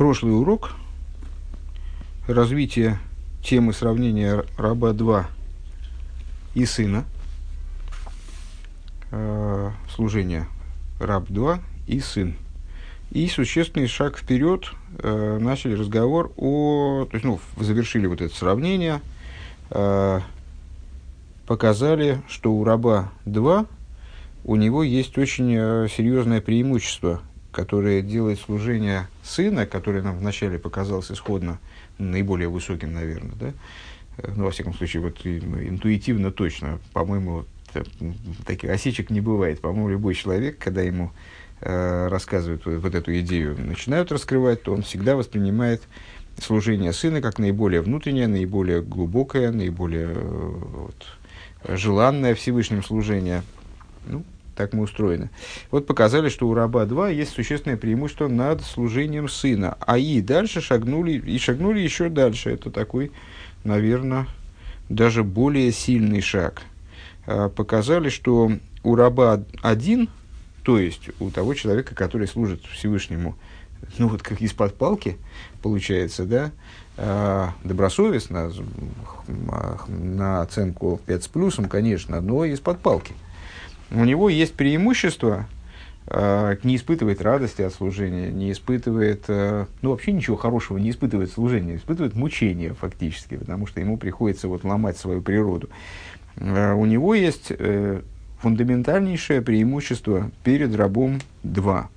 прошлый урок. Развитие темы сравнения раба 2 и сына, э, служение. Раб 2 и сын. И существенный шаг вперед э, начали разговор о... То есть, ну, завершили вот это сравнение, э, показали, что у раба 2 у него есть очень э, серьезное преимущество, которое делает служение сына, которое нам вначале показалось исходно наиболее высоким, наверное, да, э, ну, во всяком случае, вот интуитивно точно, по-моему, таких осечек не бывает. По-моему, любой человек, когда ему э, рассказывают вот, вот эту идею, начинают раскрывать, то он всегда воспринимает служение сына как наиболее внутреннее, наиболее глубокое, наиболее э, вот, желанное Всевышним служение. Ну, так мы устроены. Вот показали, что у раба 2 есть существенное преимущество над служением сына. А и дальше шагнули, и шагнули еще дальше. Это такой, наверное, даже более сильный шаг. А, показали, что у раба один, то есть у того человека, который служит Всевышнему, ну вот как из-под палки, получается, да, а, добросовестно, на оценку 5 с плюсом, конечно, но из-под палки – у него есть преимущество, э, не испытывает радости от служения, не испытывает, э, ну вообще ничего хорошего не испытывает служение, испытывает мучение фактически, потому что ему приходится вот ломать свою природу. Э, у него есть фундаментальнейшее преимущество перед рабом 2,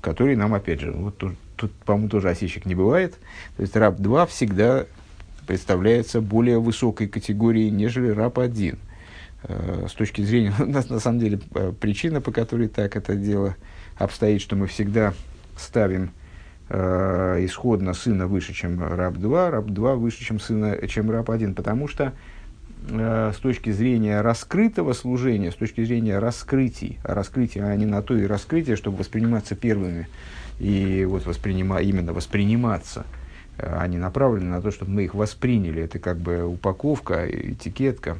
который нам, опять же, вот тут, тут по-моему, тоже осечек не бывает. То есть раб 2 всегда представляется более высокой категорией, нежели раб 1. Э, с точки зрения, на, на самом деле, э, причина, по которой так это дело обстоит, что мы всегда ставим э, исходно сына выше, чем раб 2, раб 2 выше, чем, сына, чем раб 1, потому что э, с точки зрения раскрытого служения, с точки зрения раскрытий, а раскрытие, а не на то и раскрытие, чтобы восприниматься первыми, и вот воспринима, именно восприниматься, э, они направлены на то, чтобы мы их восприняли. Это как бы упаковка, этикетка,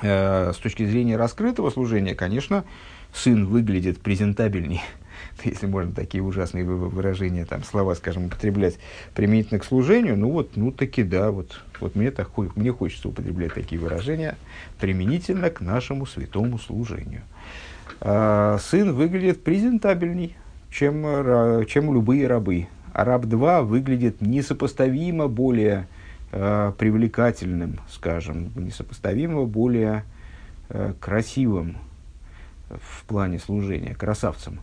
с точки зрения раскрытого служения, конечно, сын выглядит презентабельней, если можно такие ужасные выражения, там, слова, скажем, употреблять применительно к служению, ну вот, ну таки да, вот, вот мне, так, мне хочется употреблять такие выражения применительно к нашему святому служению. А, сын выглядит презентабельней, чем, чем любые рабы. А раб 2 выглядит несопоставимо более э, привлекательным, скажем, несопоставимо более э, красивым в плане служения, красавцем.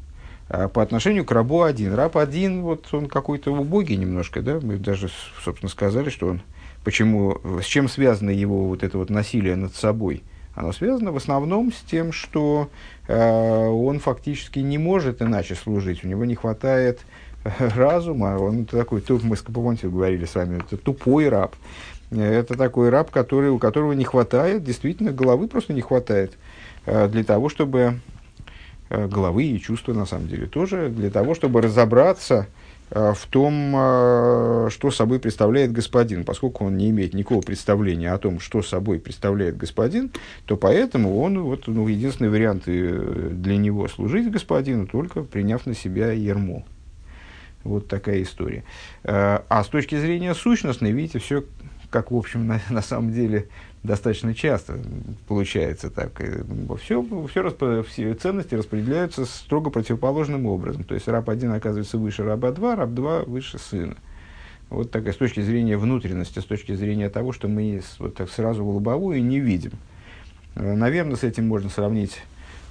А по отношению к рабу один. Раб один, вот он какой-то убогий немножко, да, мы даже, собственно, сказали, что он, почему, с чем связано его вот это вот насилие над собой. Оно связано в основном с тем, что э, он фактически не может иначе служить, у него не хватает разума, он такой, туп, мы с помните, говорили с вами, это тупой раб. Это такой раб, который, у которого не хватает, действительно, головы просто не хватает э, для того, чтобы э, головы и чувства, на самом деле, тоже для того, чтобы разобраться э, в том, что собой представляет господин. Поскольку он не имеет никакого представления о том, что собой представляет господин, то поэтому он, вот, ну, единственный вариант для него служить господину, только приняв на себя ермо. Вот такая история. Э, а с точки зрения сущностной, видите, все как, в общем, на, на самом деле достаточно часто получается так. Все, все, все ценности распределяются строго противоположным образом. То есть раб один оказывается выше раба два, раб два выше сына. Вот такая с точки зрения внутренности, с точки зрения того, что мы вот так сразу в лобовую не видим. Э, Наверное, с этим можно сравнить,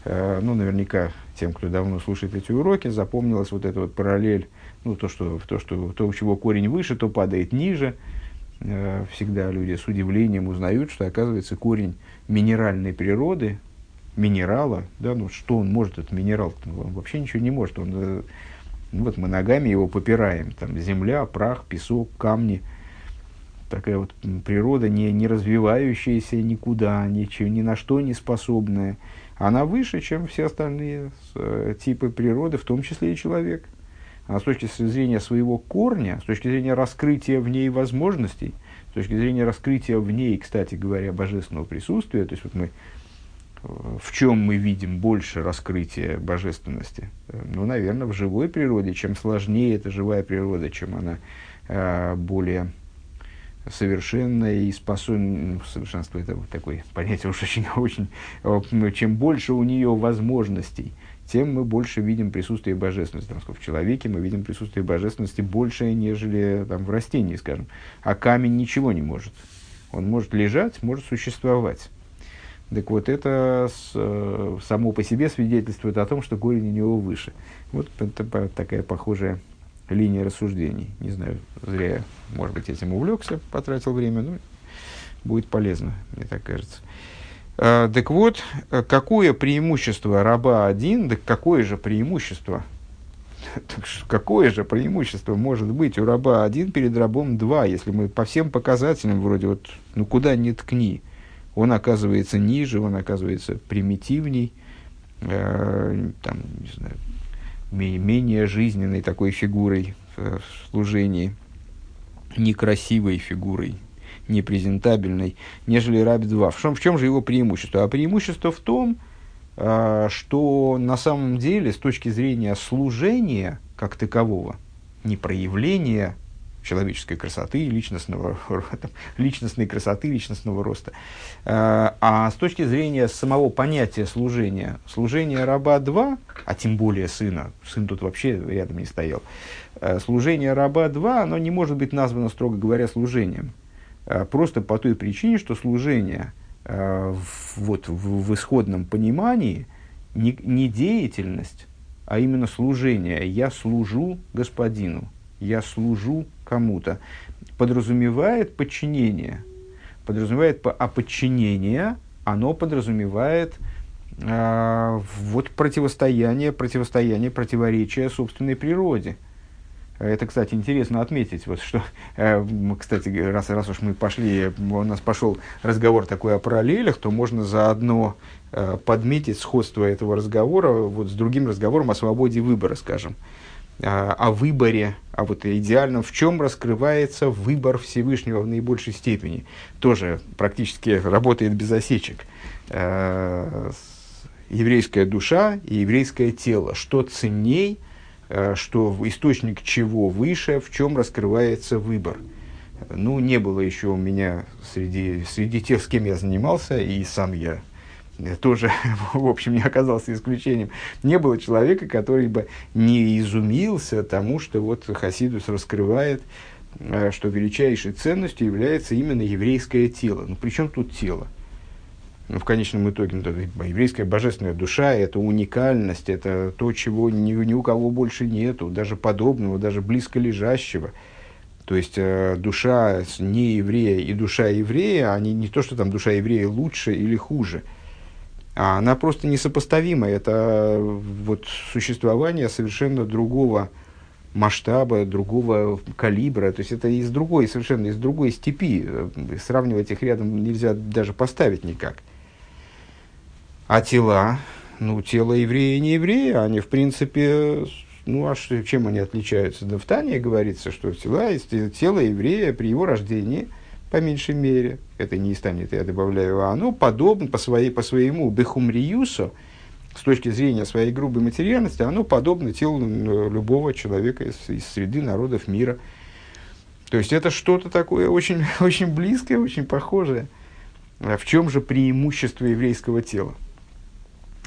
э, ну, наверняка тем, кто давно слушает эти уроки, запомнилась вот эта вот параллель ну, то, что, то, что, то, у чего корень выше, то падает ниже. Э, всегда люди с удивлением узнают, что, оказывается, корень минеральной природы, минерала, да, ну, что он может, этот минерал, он вообще ничего не может. Он, э, ну, вот мы ногами его попираем, там, земля, прах, песок, камни. Такая вот природа, не, не развивающаяся никуда, ничего, ни на что не способная. Она выше, чем все остальные э, типы природы, в том числе и человек – с точки зрения своего корня, с точки зрения раскрытия в ней возможностей, с точки зрения раскрытия в ней, кстати говоря, божественного присутствия, то есть вот мы в чем мы видим больше раскрытия божественности? Ну, наверное, в живой природе. Чем сложнее эта живая природа, чем она э, более совершенная и способна, ну, совершенство это такое понятие уж очень, очень, э, чем больше у нее возможностей, тем мы больше видим присутствие божественности. Там, в человеке мы видим присутствие божественности больше, нежели там, в растении, скажем. А камень ничего не может. Он может лежать, может существовать. Так вот, это с, э, само по себе свидетельствует о том, что корень у него выше. Вот это такая похожая линия рассуждений. Не знаю, зря я, может быть, этим увлекся, потратил время, но будет полезно, мне так кажется. А, так вот, какое преимущество раба один, да какое же преимущество, какое же преимущество может быть у раба один перед рабом два, если мы по всем показателям вроде вот, ну куда ни ткни, он оказывается ниже, он оказывается примитивней, э, там, не знаю, менее жизненной такой фигурой в служении, некрасивой фигурой, непрезентабельной, нежели Раби 2. В чем, в чем же его преимущество? А преимущество в том, э, что на самом деле с точки зрения служения как такового, не проявления человеческой красоты, личностного, личностной красоты, личностного роста. Э, а с точки зрения самого понятия служения, служение раба 2, а тем более сына, сын тут вообще рядом не стоял, э, служение раба 2, оно не может быть названо, строго говоря, служением. Э, просто по той причине, что служение вот, в, в исходном понимании не, не деятельность, а именно служение. Я служу господину я служу кому-то, подразумевает подчинение. Подразумевает, а подчинение, оно подразумевает э, вот противостояние, противостояние, противоречие собственной природе. Это, кстати, интересно отметить, вот что, э, кстати, раз, раз уж мы пошли, у нас пошел разговор такой о параллелях, то можно заодно э, подметить сходство этого разговора вот с другим разговором о свободе выбора, скажем о выборе, а вот идеальном, в чем раскрывается выбор Всевышнего в наибольшей степени. Тоже практически работает без осечек. Э, еврейская душа и еврейское тело. Что ценней, э, что источник чего выше, в чем раскрывается выбор. Ну, не было еще у меня среди, среди тех, с кем я занимался, и сам я тоже, в общем, не оказался исключением. Не было человека, который бы не изумился тому, что вот Хасидус раскрывает, э, что величайшей ценностью является именно еврейское тело. Ну, при чем тут тело? Ну, в конечном итоге, ну, еврейская божественная душа – это уникальность, это то, чего ни, ни у кого больше нету, даже подобного, даже близко лежащего. То есть э, душа не еврея и душа еврея, они не то, что там душа еврея лучше или хуже – а она просто несопоставима. Это вот существование совершенно другого масштаба, другого калибра. То есть это из другой, совершенно из другой степи. Сравнивать их рядом нельзя даже поставить никак. А тела, ну, тело еврея и не еврея, они, в принципе, ну, а что, чем они отличаются? Да в Тане говорится, что тела, тело еврея при его рождении – по меньшей мере, это не станет, я добавляю, а оно подобно по, своей, по своему бехумриюсу, с точки зрения своей грубой материальности, оно подобно телу любого человека из, из среды народов мира. То есть это что-то такое очень, очень близкое, очень похожее. А в чем же преимущество еврейского тела?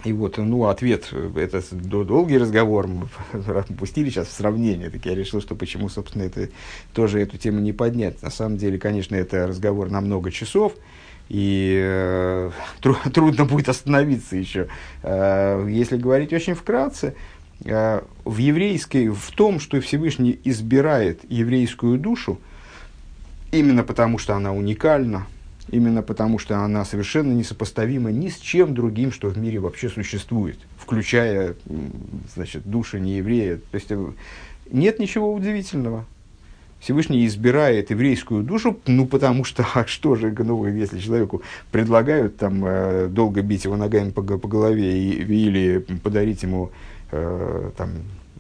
И вот, ну, ответ, это долгий разговор, мы пустили сейчас в сравнение, так я решил, что почему, собственно, это, тоже эту тему не поднять. На самом деле, конечно, это разговор на много часов, и э, тру, трудно будет остановиться еще. Э, если говорить очень вкратце, э, в еврейской, в том, что Всевышний избирает еврейскую душу, именно потому, что она уникальна, именно потому что она совершенно несопоставима ни с чем другим, что в мире вообще существует, включая значит, души нееврея. То есть э, нет ничего удивительного. Всевышний избирает еврейскую душу, ну потому что, а что же, ну, если человеку предлагают там э, долго бить его ногами по, по голове и, или подарить ему э, там,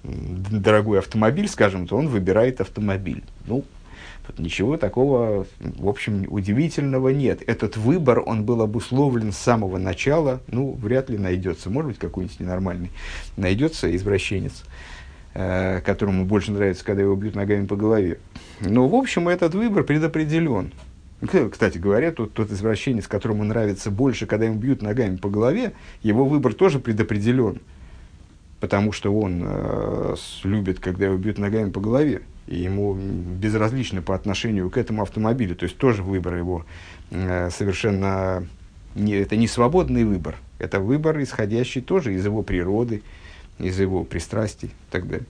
дорогой автомобиль, скажем, то он выбирает автомобиль. Ну, ничего такого, в общем, удивительного нет. Этот выбор, он был обусловлен с самого начала, ну, вряд ли найдется, может быть, какой-нибудь ненормальный, найдется извращенец, э, которому больше нравится, когда его бьют ногами по голове. Но, в общем, этот выбор предопределен. Кстати говоря, тот, тот извращенец, которому нравится больше, когда ему бьют ногами по голове, его выбор тоже предопределен. Потому что он э, любит, когда его бьют ногами по голове. И ему безразлично по отношению к этому автомобилю. То есть тоже выбор его э, совершенно... Не, это не свободный выбор. Это выбор, исходящий тоже из его природы, из его пристрастий и так далее.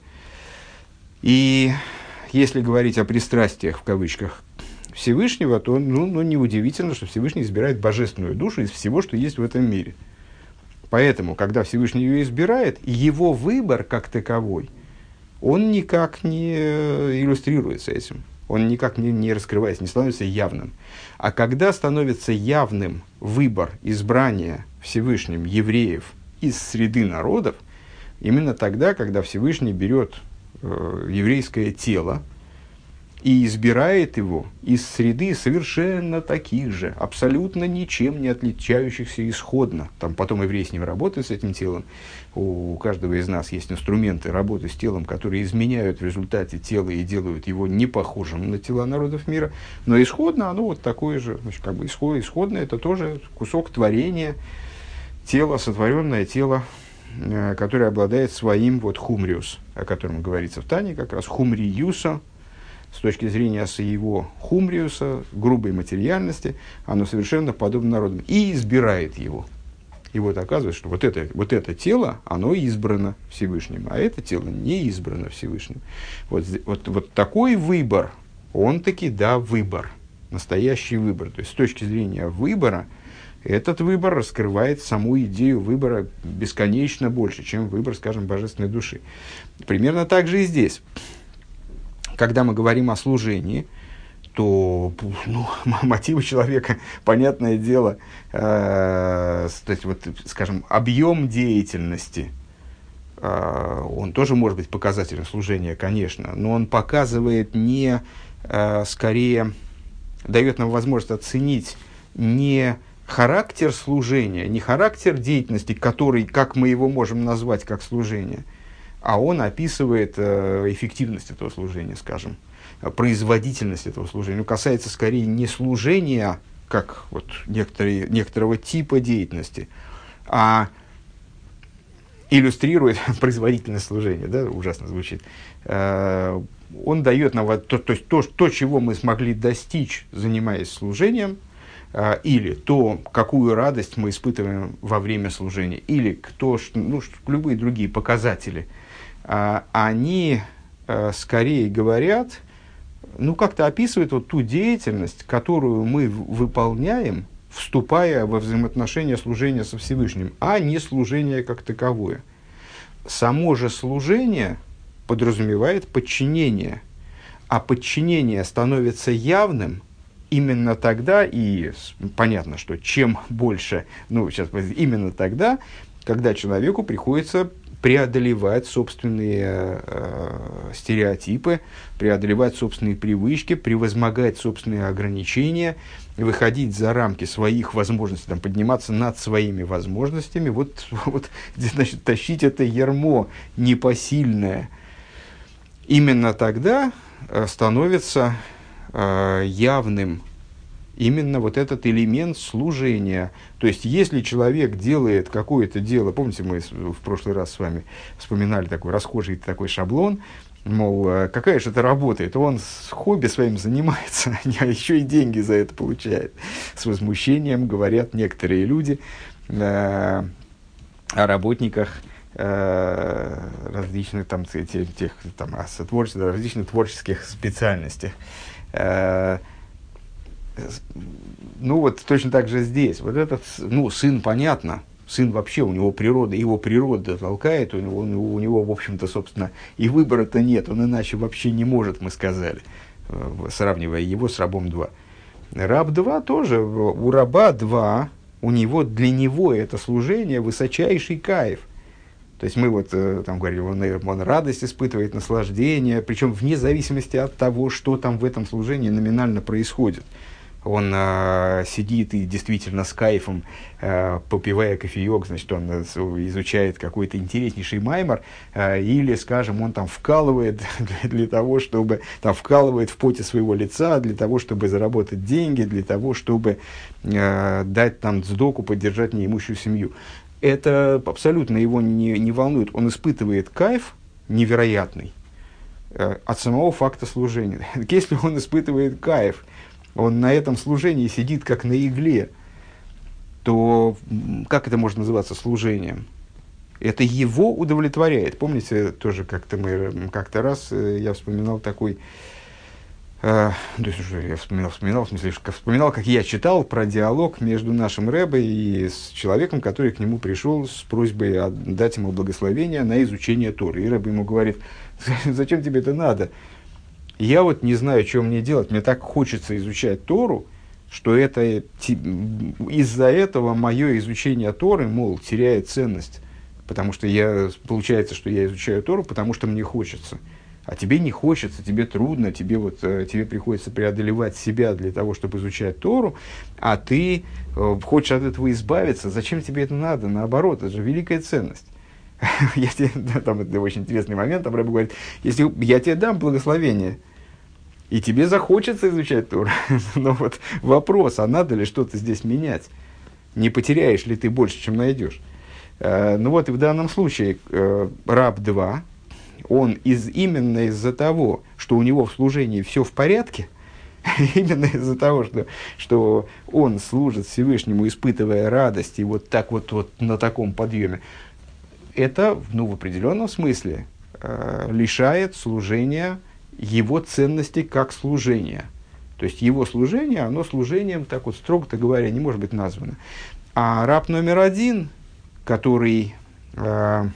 И если говорить о пристрастиях, в кавычках, Всевышнего, то ну, ну, неудивительно, что Всевышний избирает божественную душу из всего, что есть в этом мире. Поэтому, когда Всевышний ее избирает, его выбор как таковой, он никак не э, иллюстрируется этим. Он никак не, не раскрывается, не становится явным. А когда становится явным выбор избрания Всевышним евреев из среды народов, именно тогда, когда Всевышний берет э, еврейское тело, и избирает его из среды совершенно таких же, абсолютно ничем не отличающихся исходно. Там потом еврей с ним работает, с этим телом. У каждого из нас есть инструменты работы с телом, которые изменяют в результате тело и делают его не похожим на тела народов мира. Но исходно оно вот такое же. Значит, как бы исход, исходно это тоже кусок творения, тело, сотворенное тело, э, которое обладает своим вот хумриус, о котором говорится в Тане, как раз хумриюса, с точки зрения своего хумриуса, грубой материальности, оно совершенно подобно народу. И избирает его. И вот оказывается, что вот это, вот это тело, оно избрано Всевышним, а это тело не избрано Всевышним. Вот, вот, вот такой выбор, он таки, да, выбор, настоящий выбор. То есть с точки зрения выбора, этот выбор раскрывает саму идею выбора бесконечно больше, чем выбор, скажем, божественной души. Примерно так же и здесь когда мы говорим о служении, то ну, мотивы человека, понятное дело, э, то есть, вот, скажем, объем деятельности, э, он тоже может быть показателем служения, конечно, но он показывает не, э, скорее, дает нам возможность оценить не характер служения, не характер деятельности, который, как мы его можем назвать, как служение – а он описывает э, эффективность этого служения, скажем, производительность этого служения. Ну, касается скорее не служения, как вот некоторые, некоторого типа деятельности, а иллюстрирует производительность служения, да, ужасно звучит. Э, он дает нам то, то, то, то, чего мы смогли достичь, занимаясь служением, э, или то, какую радость мы испытываем во время служения, или то, что, ну, любые другие показатели – они э, скорее говорят, ну, как-то описывают вот ту деятельность, которую мы выполняем, вступая во взаимоотношения служения со Всевышним, а не служение как таковое. Само же служение подразумевает подчинение, а подчинение становится явным именно тогда, и понятно, что чем больше, ну, сейчас именно тогда, когда человеку приходится преодолевать собственные э, стереотипы, преодолевать собственные привычки, превозмогать собственные ограничения, выходить за рамки своих возможностей, там, подниматься над своими возможностями, вот, вот значит, тащить это ермо непосильное. Именно тогда э, становится э, явным именно вот этот элемент служения. То есть, если человек делает какое-то дело, помните, мы в прошлый раз с вами вспоминали такой расхожий такой шаблон, мол, э, какая же это работа, это он с хобби своим занимается, а еще и деньги за это получает. С возмущением говорят некоторые люди э, о работниках э, различных там, тех, тех, там, различных творческих специальностях. Ну вот точно так же здесь. Вот этот, ну, сын, понятно, сын вообще, у него природа, его природа толкает, у него, у него, в общем-то, собственно, и выбора-то нет, он иначе вообще не может, мы сказали, э, сравнивая его с рабом 2. Раб 2 тоже, у раба 2, у него, для него это служение высочайший кайф. То есть мы вот там говорим, он, он радость испытывает, наслаждение, причем вне зависимости от того, что там в этом служении номинально происходит он э, сидит и действительно с кайфом, э, попивая кофеек, значит, он э, изучает какой-то интереснейший маймор, э, или, скажем, он там вкалывает для, для того, чтобы, там вкалывает в поте своего лица, для того, чтобы заработать деньги, для того, чтобы э, дать там сдоку, поддержать неимущую семью. Это абсолютно его не, не волнует. Он испытывает кайф невероятный э, от самого факта служения. Если он испытывает кайф, он на этом служении сидит как на игле, то как это может называться служением? Это его удовлетворяет. Помните, тоже как-то мы как-то раз э, я вспоминал такой, э, то есть, я вспоминал, вспоминал, в смысле, вспоминал, как я читал про диалог между нашим Рэбой и с человеком, который к нему пришел с просьбой дать ему благословение на изучение Торы. И Рэба ему говорит, зачем тебе это надо? Я вот не знаю, что мне делать, мне так хочется изучать Тору, что это из-за этого мое изучение Торы, мол, теряет ценность. Потому что я, получается, что я изучаю Тору, потому что мне хочется. А тебе не хочется, тебе трудно, тебе, вот, э, тебе приходится преодолевать себя для того, чтобы изучать Тору, а ты э, хочешь от этого избавиться. Зачем тебе это надо? Наоборот, это же великая ценность. тебе, там это очень интересный момент, там Рэб говорит, если я тебе дам благословение, и тебе захочется изучать Тур, но вот вопрос, а надо ли что-то здесь менять? Не потеряешь ли ты больше, чем найдешь? Э, ну вот и в данном случае э, раб 2, он из, именно из-за того, что у него в служении все в порядке, именно из-за того, что, что он служит Всевышнему, испытывая радость, и вот так вот, вот на таком подъеме, это ну, в определенном смысле э, лишает служения его ценности как служения. То есть его служение, оно служением, так вот строго-то говоря, не может быть названо. А раб номер один, который, э,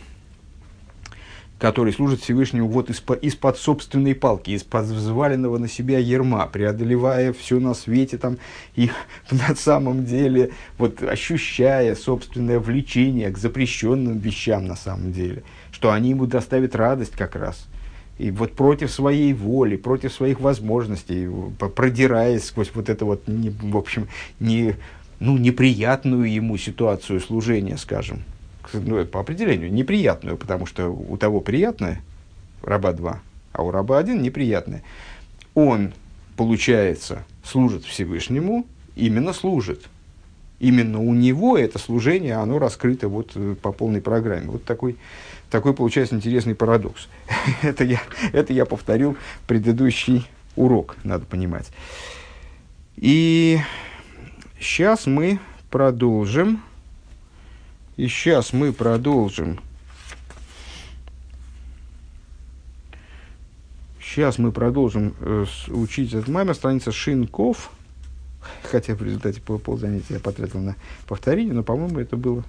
который служит Всевышнему вот из-под, из-под собственной палки, из-под взваленного на себя ерма, преодолевая все на свете там, и на самом деле вот ощущая собственное влечение к запрещенным вещам на самом деле, что они ему доставят радость как раз – и вот против своей воли, против своих возможностей, продираясь сквозь вот это вот, не, в общем, не, ну, неприятную ему ситуацию служения, скажем, ну, по определению неприятную, потому что у того приятное, раба 2, а у раба 1 неприятное. Он, получается, служит Всевышнему, именно служит. Именно у него это служение, оно раскрыто вот э, по полной программе. Вот такой такой получается интересный парадокс. это, я, это я повторил предыдущий урок, надо понимать. И сейчас мы продолжим. И сейчас мы продолжим. Сейчас мы продолжим э, учить этот маймер, страница Шинков. Хотя в результате по ползанятия я потратил на повторение, но, по-моему, это было,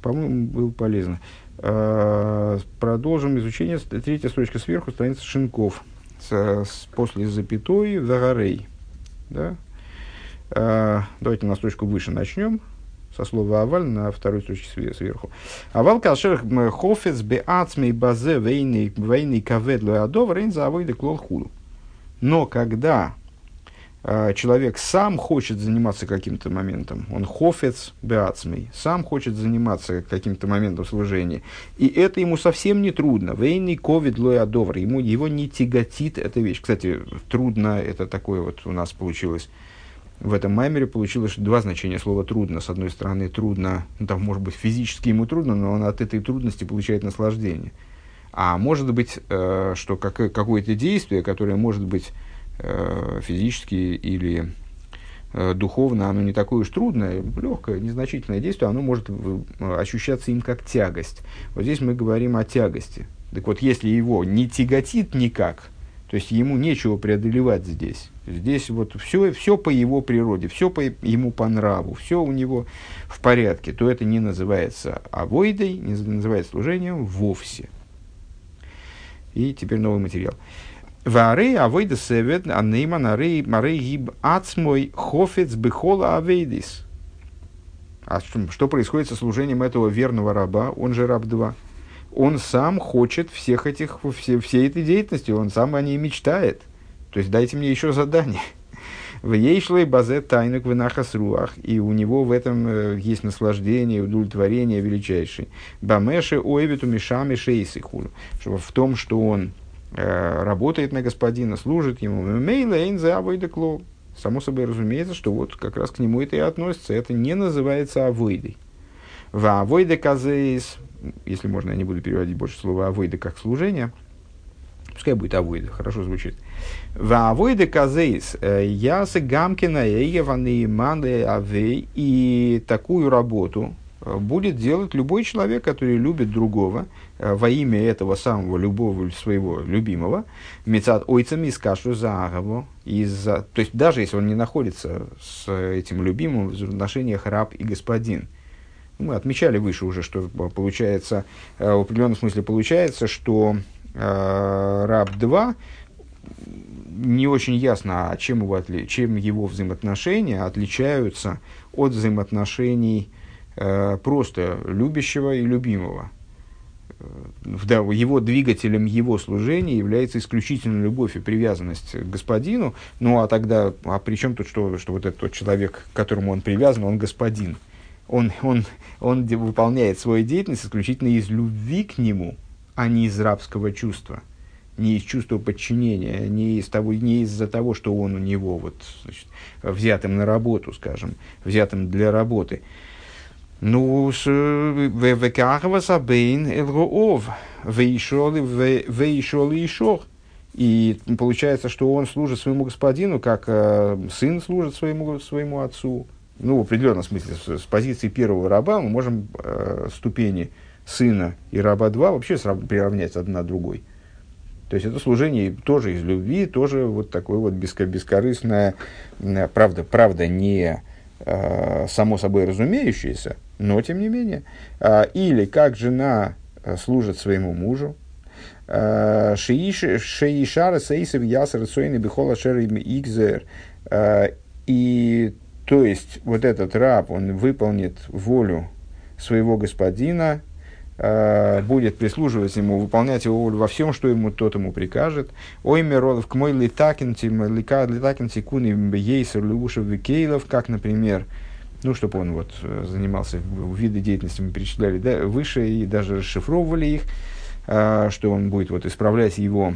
по-моему, было полезно. Э, продолжим изучение. Третья строчка сверху, страница Шинков. С, с, после запятой Загарей. Да? Э, давайте на строчку выше начнем. Со слова аваль на второй строчке сверху. Авал кашер хофец беацмей базе вейный кавед лоадов рейн за авойды клол худу. Но когда а, человек сам хочет заниматься каким-то моментом, он хофец беацмей, сам хочет заниматься каким-то моментом служения, и это ему совсем не трудно. Вейный ковид лоядовр, ему его не тяготит эта вещь. Кстати, трудно, это такое вот у нас получилось, в этом маймере получилось два значения слова трудно. С одной стороны, трудно, ну, там, может быть, физически ему трудно, но он от этой трудности получает наслаждение. А может быть, э, что как, какое-то действие, которое может быть Э, физически или э, духовно, оно не такое уж трудное, легкое, незначительное действие, оно может э, ощущаться им как тягость. Вот здесь мы говорим о тягости. Так вот, если его не тяготит никак, то есть ему нечего преодолевать здесь. Здесь вот все, все по его природе, все по ему по нраву, все у него в порядке, то это не называется авойдой, не называется служением вовсе. И теперь новый материал. Вары авойда севет, а нейман арей марей гиб ацмой хофец бихола авейдис. А что, что происходит со служением этого верного раба, он же раб 2? Он сам хочет всех этих, все, всей этой деятельности, он сам о ней мечтает. То есть дайте мне еще задание. В ейшлой базе тайнук в руах, и у него в этом э, есть наслаждение, удовлетворение величайшее. Бамеши ойвиту мишами шейсихулу. В том, что он э, работает на господина, служит ему. Мейла эйнзе авойдекло. Само собой разумеется, что вот как раз к нему это и относится. Это не называется авойдой. В авойде казеис, если можно, я не буду переводить больше слова авойда как служение, пускай будет авойда, хорошо звучит. В авойде казеис э, ясы гамкина эйеваны маны авей, и такую работу э, будет делать любой человек, который любит другого, э, во имя этого самого любого своего любимого, мецад ойцами из кашу загову, из-за, то есть даже если он не находится с этим любимым в отношениях раб и господин – мы отмечали выше уже, что получается, э, в определенном смысле получается, что э, раб 2 не очень ясно, а чем его, чем его взаимоотношения отличаются от взаимоотношений э, просто любящего и любимого. Э, его двигателем его служения является исключительно любовь и привязанность к господину. Ну а тогда, а при чем тут, что, что вот этот тот человек, к которому он привязан, он господин? Он, он, он выполняет свою деятельность исключительно из любви к нему, а не из рабского чувства, не из чувства подчинения, не, из того, не из-за того, что он у него вот, значит, взятым на работу, скажем, взятым для работы. Ну, векахва сабейн элроов, вейшол и ишор. И получается, что он служит своему господину, как э, сын служит своему, своему отцу, ну, в определенном смысле, с, с позиции первого раба мы можем э, ступени сына и раба два вообще срав- приравнять одна другой. То есть это служение тоже из любви, тоже вот такое вот беско- бескорыстное, правда, правда не э, само собой разумеющееся, но тем не менее. Э, или как жена э, служит своему мужу, э, Шеишара Сейсов Ясар Цойны Бихола Шерим Игзер. Э, и то есть, вот этот раб, он выполнит волю своего господина, э, будет прислуживать ему, выполнять его волю во всем, что ему тот ему прикажет. Ой, миролов к мой литакинти, литакинти куни ейсер леушев викейлов, как, например, ну, чтобы он вот э, занимался виды деятельности, мы перечисляли да, выше и даже расшифровывали их, э, что он будет вот исправлять его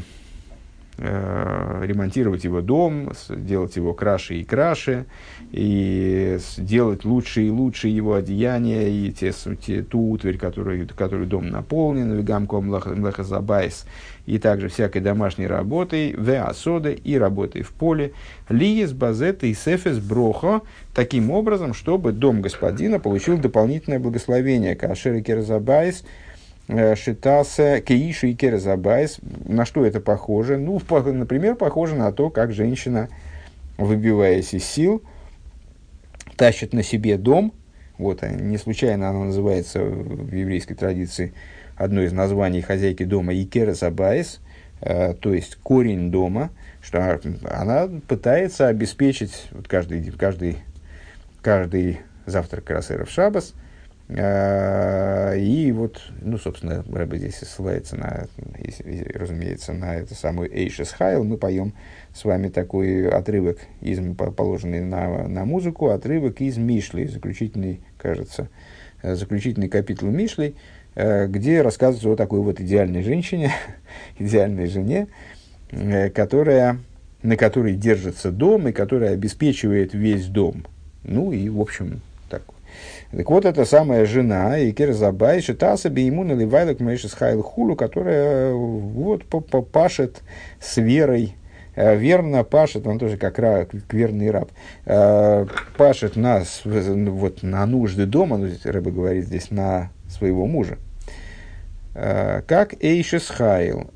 Э, ремонтировать его дом, делать его краше и краше, и делать лучше и лучше его одеяния, и те, те, ту утварь, которую, которую дом наполнен, вегамком млахазабайс, и также всякой домашней работой, веасоды и работой в поле, лиес базета и сефес брохо, таким образом, чтобы дом господина получил дополнительное благословение, кашер и Э, считался кейши и керзабайс. На что это похоже? Ну, например, похоже на то, как женщина, выбиваясь из сил, тащит на себе дом. Вот, не случайно она называется в еврейской традиции одно из названий хозяйки дома Икера Забайс, э, то есть корень дома, что она пытается обеспечить вот каждый, каждый, каждый завтрак Красеров Шабас – а, и вот, ну, собственно, Рэбе здесь ссылается на, разумеется, на это самую Эйшес Хайл. Мы поем с вами такой отрывок, из, положенный на, на музыку, отрывок из Мишли, заключительный, кажется, э, заключительный капитул Мишли, э, где рассказывается о такой вот идеальной женщине, идеальной жене, э, которая, на которой держится дом и которая обеспечивает весь дом. Ну и, в общем, так вот, эта самая жена, Икер Забай, Шитаса Бейму наливайлок Мэйшис Хайл Хулу, которая вот пашет с верой, э, верно пашет, он тоже как, раб, как верный раб, э, пашет нас вот, на нужды дома, ну, Рэба говорит здесь, на своего мужа, э, как Эйшес Хайл,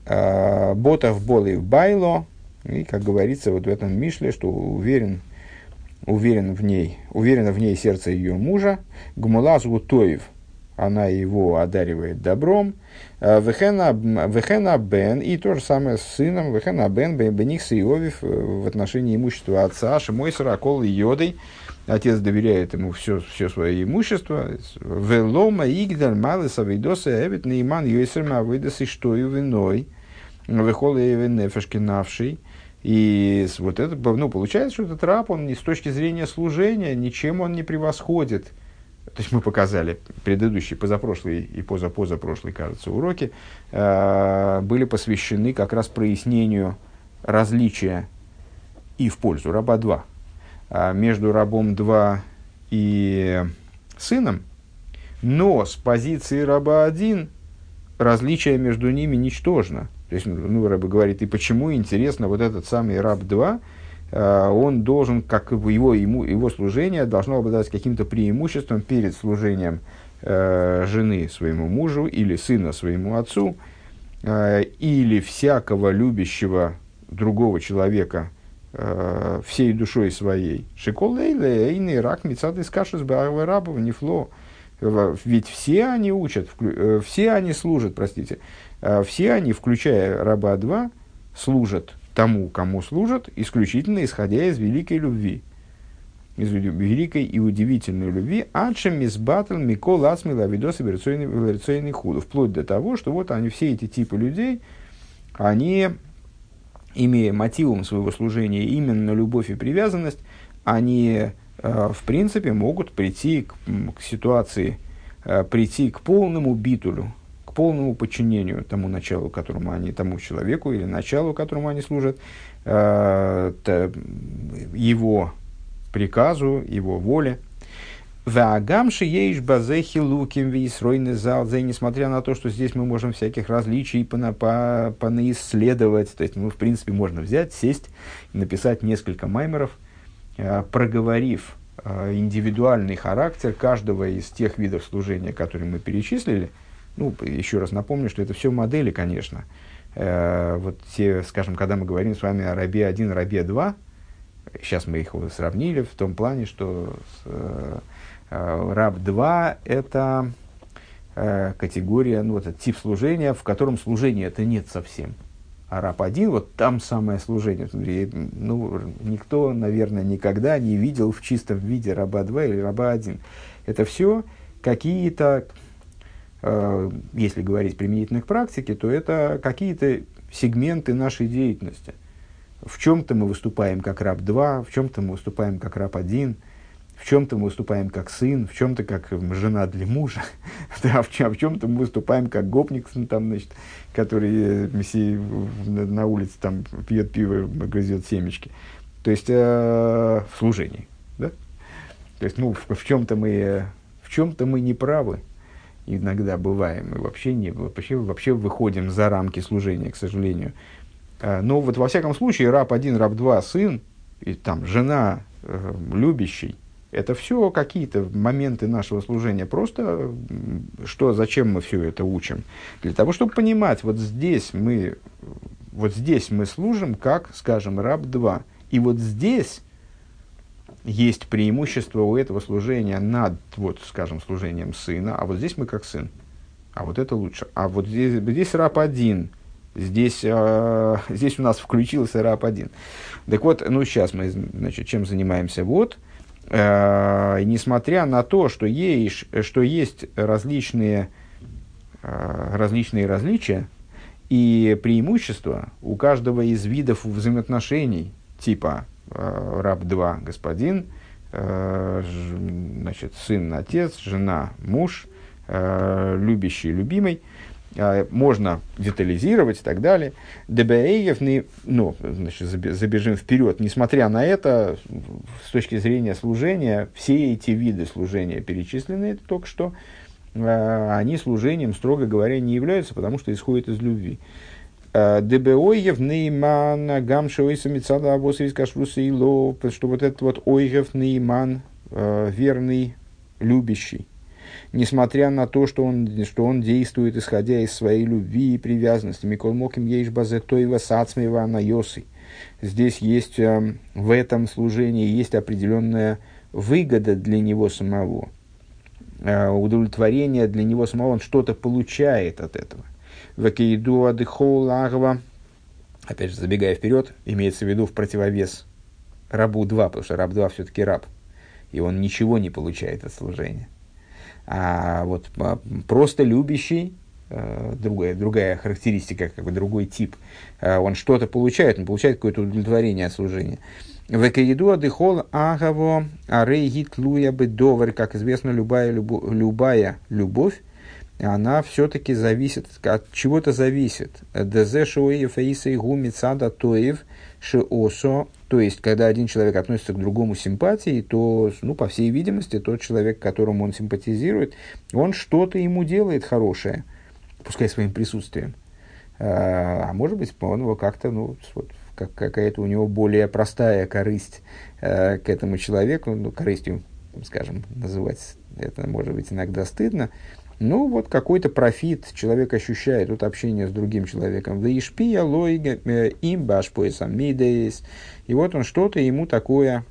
ботов боли в байло, и, как говорится вот в этом Мишле, что уверен, уверен в ней, уверено в ней сердце ее мужа, гмулаз гутоев, она его одаривает добром. Э, Вехена Бен, и то же самое с сыном, Вехена Бен, Беникс и Иовив в отношении имущества отца, Шимой Саракол и Йодой. Отец доверяет ему все, все свое имущество. Велома Игдаль Малы Савидоса Эвит Нейман Йойсерма Выдас и что и виной. Вехола Эвен Нефешкинавший. И вот это, ну, получается, что этот раб, он с точки зрения служения, ничем он не превосходит. То есть мы показали предыдущие, позапрошлые и позапозапрошлые, кажется, уроки, э, были посвящены как раз прояснению различия и в пользу раба 2 э, между рабом 2 и сыном, но с позиции раба 1 различие между ними ничтожно. То есть, ну, Рэбе говорит, и почему, интересно, вот этот самый раб 2, э, он должен, как его, ему, его служение, должно обладать каким-то преимуществом перед служением э, жены своему мужу или сына своему отцу, э, или всякого любящего другого человека всей душой своей. Шиколейле, эйный рак, мецады скашес, рабов, нефло. Ведь все они учат, все они служат, простите, все они, включая раба 2, служат тому, кому служат, исключительно исходя из великой любви. Из великой и удивительной любви. Адшем мисбатл микол асми лавидос эволюционный худу. Вплоть до того, что вот они, все эти типы людей, они, имея мотивом своего служения именно любовь и привязанность, они, э, в принципе, могут прийти к, к ситуации, э, прийти к полному битулю, полному подчинению тому началу, которому они, тому человеку или началу, которому они служат, э, его приказу, его воле. Ваагамши ейш базехи луким висройны залзе, несмотря на то, что здесь мы можем всяких различий понаисследовать, то есть, ну, в принципе, можно взять, сесть написать несколько маймеров, э, проговорив э, индивидуальный характер каждого из тех видов служения, которые мы перечислили – ну, еще раз напомню, что это все модели, конечно. Э, вот те, скажем, когда мы говорим с вами о рабе 1, рабе 2, сейчас мы их сравнили в том плане, что э, э, раб 2 это э, категория, ну, это тип служения, в котором служения это нет совсем. А раб 1, вот там самое служение. Ну, никто, наверное, никогда не видел в чистом виде раба 2 или раба 1. Это все какие-то если говорить применительно к практике, то это какие-то сегменты нашей деятельности. В чем-то мы выступаем как раб 2, в чем-то мы выступаем как раб 1, в чем-то мы выступаем как сын, в чем-то как жена для мужа, да, в, чем- в чем-то мы выступаем как гопник, там, значит, который э, на улице там, пьет пиво, грызет семечки. То есть э, в служении. Да? То есть ну, в, в чем-то мы, в чем-то мы не правы, иногда бываем, мы вообще, не, вообще, вообще выходим за рамки служения, к сожалению. А, но вот во всяком случае, раб один, раб два, сын, и там жена, э, любящий, это все какие-то моменты нашего служения. Просто что, зачем мы все это учим? Для того, чтобы понимать, вот здесь мы, вот здесь мы служим, как, скажем, раб два. И вот здесь есть преимущество у этого служения над, вот, скажем, служением сына, а вот здесь мы как сын. А вот это лучше. А вот здесь, здесь раб один. Здесь, э, здесь у нас включился раб один. Так вот, ну сейчас мы, значит, чем занимаемся? Вот, э, несмотря на то, что есть, что есть различные, э, различные различия и преимущества у каждого из видов взаимоотношений, типа раб 2 господин, э, значит, сын отец, жена муж, э, любящий любимый. Можно детализировать и так далее. ДБЭев, ну, значит, забежим вперед. Несмотря на это, с точки зрения служения, все эти виды служения перечислены это только что, они служением, строго говоря, не являются, потому что исходят из любви. Дебеойев нейман гамши ойса мецада авоса из кашруса и ло, что вот этот вот ойгев нейман, э, верный, любящий, несмотря на то, что он, что он действует, исходя из своей любви и привязанности. Микол Моким Ейш Базе Тойва Сацмева Йосы. Здесь есть, э, в этом служении есть определенная выгода для него самого. э, удовлетворение для него самого, он что-то получает от этого. Вакейду адыхоу лагва, опять же, забегая вперед, имеется в виду в противовес рабу 2, потому что раб 2 все-таки раб, и он ничего не получает от служения. А вот а, просто любящий, э, другая, другая характеристика, как бы другой тип, э, он что-то получает, он получает какое-то удовлетворение от служения. Векаиду адыхол агаво арей гитлуя бы довар, как известно, любая, любо, любая любовь, она все-таки зависит, от чего-то зависит. Шои фаиса и гуми цада тоев шиосо. То есть, когда один человек относится к другому симпатии, то, ну, по всей видимости, тот человек, которому он симпатизирует, он что-то ему делает хорошее, пускай своим присутствием. А, а может быть, он его как-то, ну, вот, как, какая-то у него более простая корысть э, к этому человеку, ну, корыстью, скажем, называть это может быть иногда стыдно, ну, вот какой-то профит человек ощущает от общения с другим человеком. В Ишпия лойга э, им башпоесам мидейс. И вот он что-то ему такое,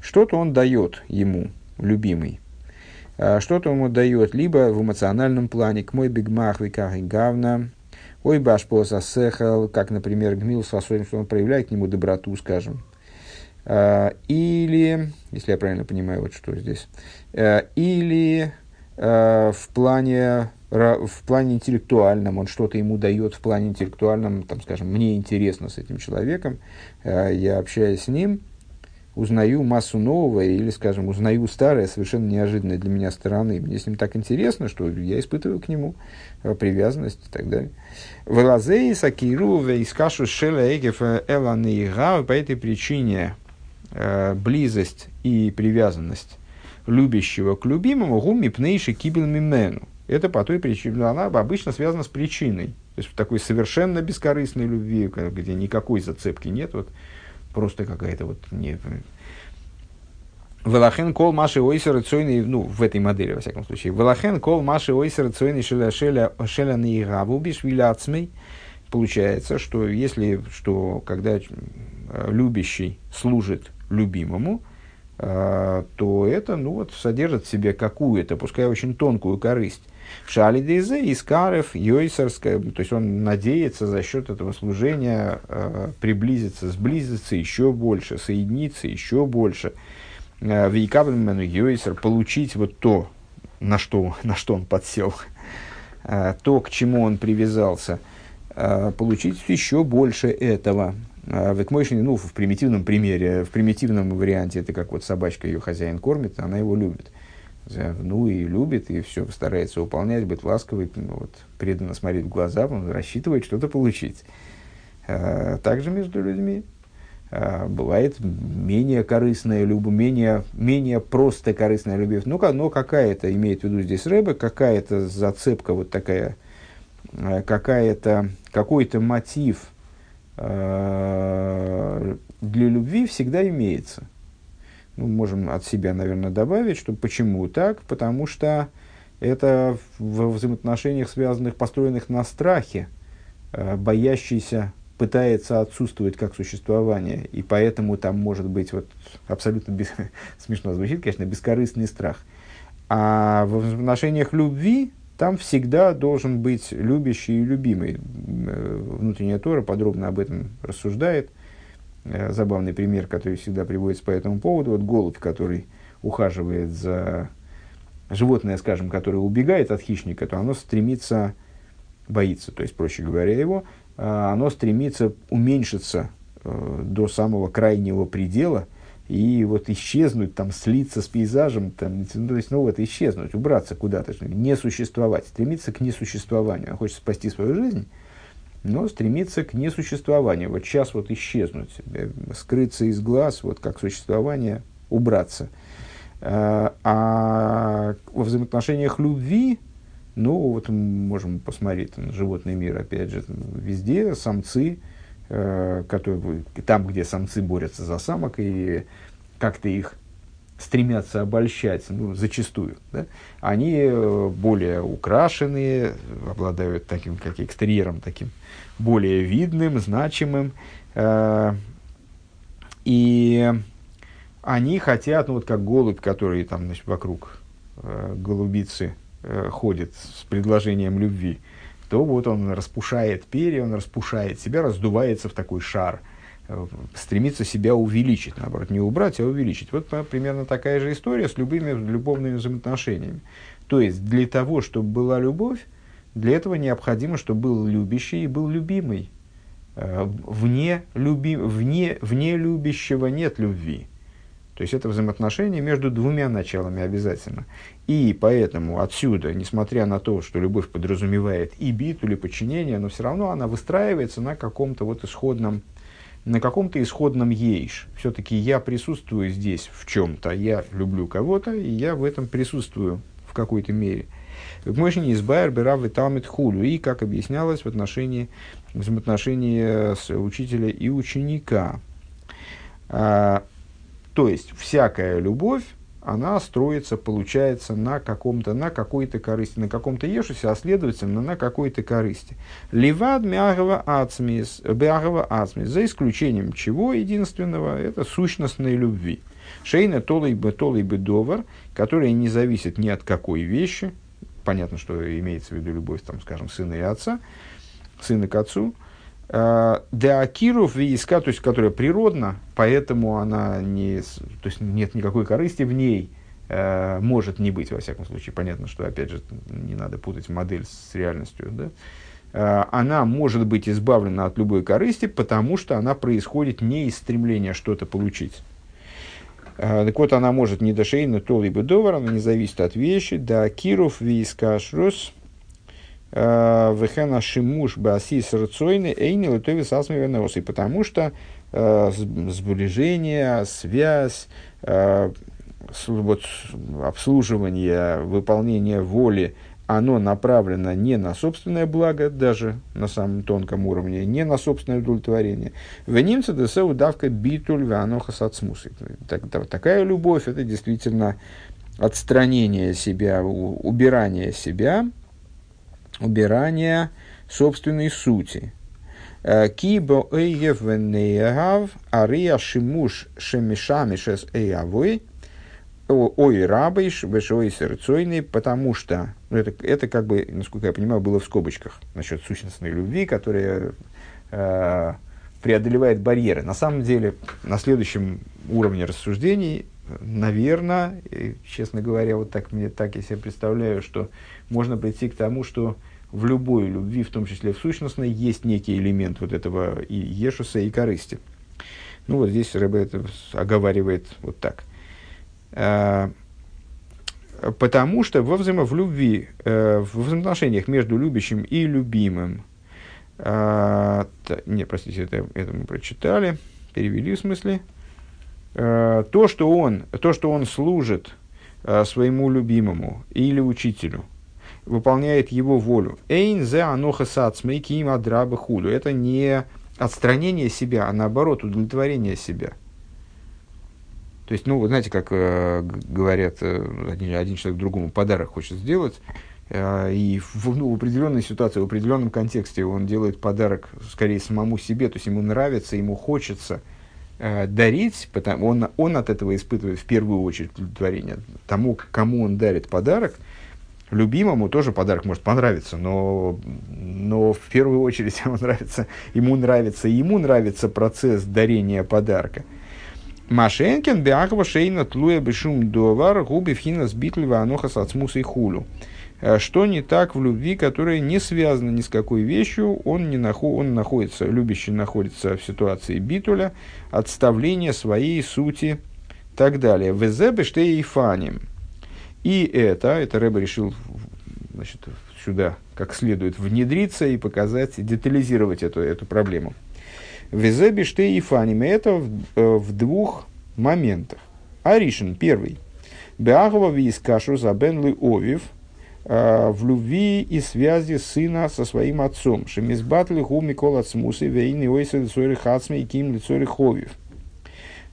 что-то он дает ему, любимый. А что-то ему дает либо в эмоциональном плане, к мой бигмах виках и гавна, ой башпоса сехал, как, например, гмил с что он проявляет к нему доброту, скажем. А, или, если я правильно понимаю, вот что здесь, э, или в плане, в плане интеллектуальном, он что-то ему дает в плане интеллектуальном, там, скажем, мне интересно с этим человеком, э, я общаюсь с ним, узнаю массу нового или, скажем, узнаю старое, совершенно неожиданное для меня стороны. Мне с ним так интересно, что я испытываю к нему э, привязанность и так далее. Велазей сакиру вейскашу шеля эгеф эланейга по этой причине близость и привязанность любящего к любимому, гуми пнейши кибел мимену. Это по той причине, она обычно связана с причиной. То есть в такой совершенно бескорыстной любви, где никакой зацепки нет, вот просто какая-то вот не, Велахен кол маши ойсер цойный, ну, в этой модели, во всяком случае. Велахен кол маши ойсер цойный шеля шеля шеля наигаву бишвиляцмей. Получается, что если, что когда любящий служит любимому, то это ну, вот, содержит в себе какую-то, пускай очень тонкую корысть. Шалидезе, Искарев, Йойсерская, то есть он надеется за счет этого служения э, приблизиться, сблизиться еще больше, соединиться еще больше. Э, Вейкабельмену Йойсер, получить вот то, на что, на что он подсел, то, к чему он привязался, получить еще больше этого. А в Экмойшине, ну, в примитивном примере, в примитивном варианте, это как вот собачка ее хозяин кормит, она его любит. Ну и любит, и все старается выполнять, быть ласковой, ну, вот, преданно смотреть в глаза, он рассчитывает что-то получить. А, также между людьми а, бывает менее корыстная любовь, менее, менее просто корыстная любовь. Ну, но какая-то, имеет в виду здесь Рэбе, какая-то зацепка вот такая, какая-то, какой-то мотив – для любви всегда имеется. Мы можем от себя, наверное, добавить, что почему так? Потому что это в взаимоотношениях, связанных, построенных на страхе, э, боящийся пытается отсутствовать как существование, и поэтому там может быть вот абсолютно без, смешно звучит, конечно, бескорыстный страх. А в отношениях любви там всегда должен быть любящий и любимый. Э, внутренняя Тора подробно об этом рассуждает. Э, забавный пример, который всегда приводится по этому поводу. Вот голубь, который ухаживает за животное, скажем, которое убегает от хищника, то оно стремится, боится, то есть, проще говоря, его, э, оно стремится уменьшиться до самого крайнего предела – и вот исчезнуть, там, слиться с пейзажем, там, ну, то есть, ну, вот, исчезнуть, убраться куда-то, не существовать, стремиться к несуществованию. Он хочет спасти свою жизнь, но стремится к несуществованию. Вот сейчас вот исчезнуть, э, скрыться из глаз, вот как существование, убраться. А, а во взаимоотношениях любви, ну, вот мы можем посмотреть на животный мир, опять же, везде самцы, Э, которые, там, где самцы борются за самок и как-то их стремятся обольщать, ну, зачастую, да, они э, более украшенные, обладают таким, как экстерьером, таким более видным, значимым, э, и они хотят, ну, вот как голубь, который там, значит, вокруг э, голубицы э, ходит с предложением любви, то вот он распушает перья, он распушает себя, раздувается в такой шар, э, стремится себя увеличить, наоборот, не убрать, а увеличить. Вот примерно такая же история с любыми любовными взаимоотношениями. То есть для того, чтобы была любовь, для этого необходимо, чтобы был любящий и был любимый. Э, вне, люби, вне, вне любящего нет любви. То есть это взаимоотношения между двумя началами обязательно. И поэтому отсюда, несмотря на то, что любовь подразумевает и биту, или подчинение, но все равно она выстраивается на каком-то вот исходном, на каком-то исходном ейш. Все-таки я присутствую здесь в чем-то, я люблю кого-то, и я в этом присутствую в какой-то мере. Мойшине из Байер Берав и Талмит Хулю. И, как объяснялось, в отношении, взаимоотношении с учителя и ученика. А, то есть, всякая любовь, она строится, получается, на каком-то, на какой-то корысти, на каком-то ешусе, а следовательно, на какой-то корысти. Ливад мягова ацмис, бягова за исключением чего единственного, это сущностной любви. Шейна толей бы толей бы довар, которая не зависит ни от какой вещи, понятно, что имеется в виду любовь, там, скажем, сына и отца, сына к отцу, Деакиров вииска, то есть которая природна, поэтому она не, то есть нет никакой корысти в ней, э, может не быть, во всяком случае. Понятно, что, опять же, не надо путать модель с реальностью. Да? Э, она может быть избавлена от любой корысти, потому что она происходит не из стремления что-то получить. Э, так вот, она может не до шейна, то либо довар, она не зависит от вещи. Да, киров вииска шрус, Э, Вехена шимуш басис рацойны эйни литови сасмивенеосы. Потому что э, сближение, связь, э, вот, обслуживание, выполнение воли, оно направлено не на собственное благо, даже на самом тонком уровне, не на собственное удовлетворение. В немце десеу давка битуль ваноха сацмусы. Так, такая любовь – это действительно отстранение себя, убирание себя – убирания собственной сути. Э, Кибо эйевенеягав ария шимуш шемишамишес эйавой ой рабыш вешой сердцойный, потому что, ну, это, это как бы, насколько я понимаю, было в скобочках насчет сущностной любви, которая э, преодолевает барьеры. На самом деле, на следующем уровне рассуждений, наверное, честно говоря, вот так мне так я себе представляю, что можно прийти к тому, что в любой любви, в том числе в сущностной, есть некий элемент вот этого и ешуса, и корысти. Ну вот здесь Рэбе это оговаривает вот так. А, потому что во взаимо в любви, э, в взаимоотношениях между любящим и любимым, а, не, простите, это, это мы прочитали, перевели в смысле, то, что он, то, что он служит своему любимому или учителю, выполняет его волю. Эйн зе аноха сацмей ким адраба худу. Это не отстранение себя, а наоборот удовлетворение себя. То есть, ну, вы знаете, как э, говорят, э, один, один человек другому подарок хочет сделать, э, и в, ну, в определенной ситуации, в определенном контексте он делает подарок скорее самому себе, то есть ему нравится, ему хочется э, дарить, потому он, он от этого испытывает в первую очередь удовлетворение. Тому, кому он дарит подарок – любимому тоже подарок может понравиться, но, но в первую очередь ему нравится, ему нравится, ему нравится процесс дарения подарка. Машенкин беахва шейна тлуя бешум довар губи фхина сбитлива аноха сацмуса и хулю. Э, что не так в любви, которая не связана ни с какой вещью, он, не нахо, он находится, любящий находится в ситуации битуля, отставления своей сути и так далее. Везебе штей фаним. И это, это Рэбе решил значит, сюда как следует внедриться и показать, детализировать эту, эту проблему. Везеби штей и фаним. Это в, э, в двух моментах. Аришин, первый. Беагова виз кашу забенлы овив в любви и связи сына со своим отцом. Шемизбатли ху Микола Цмусы вейны ойса лицори хацми и ким лицори ховив.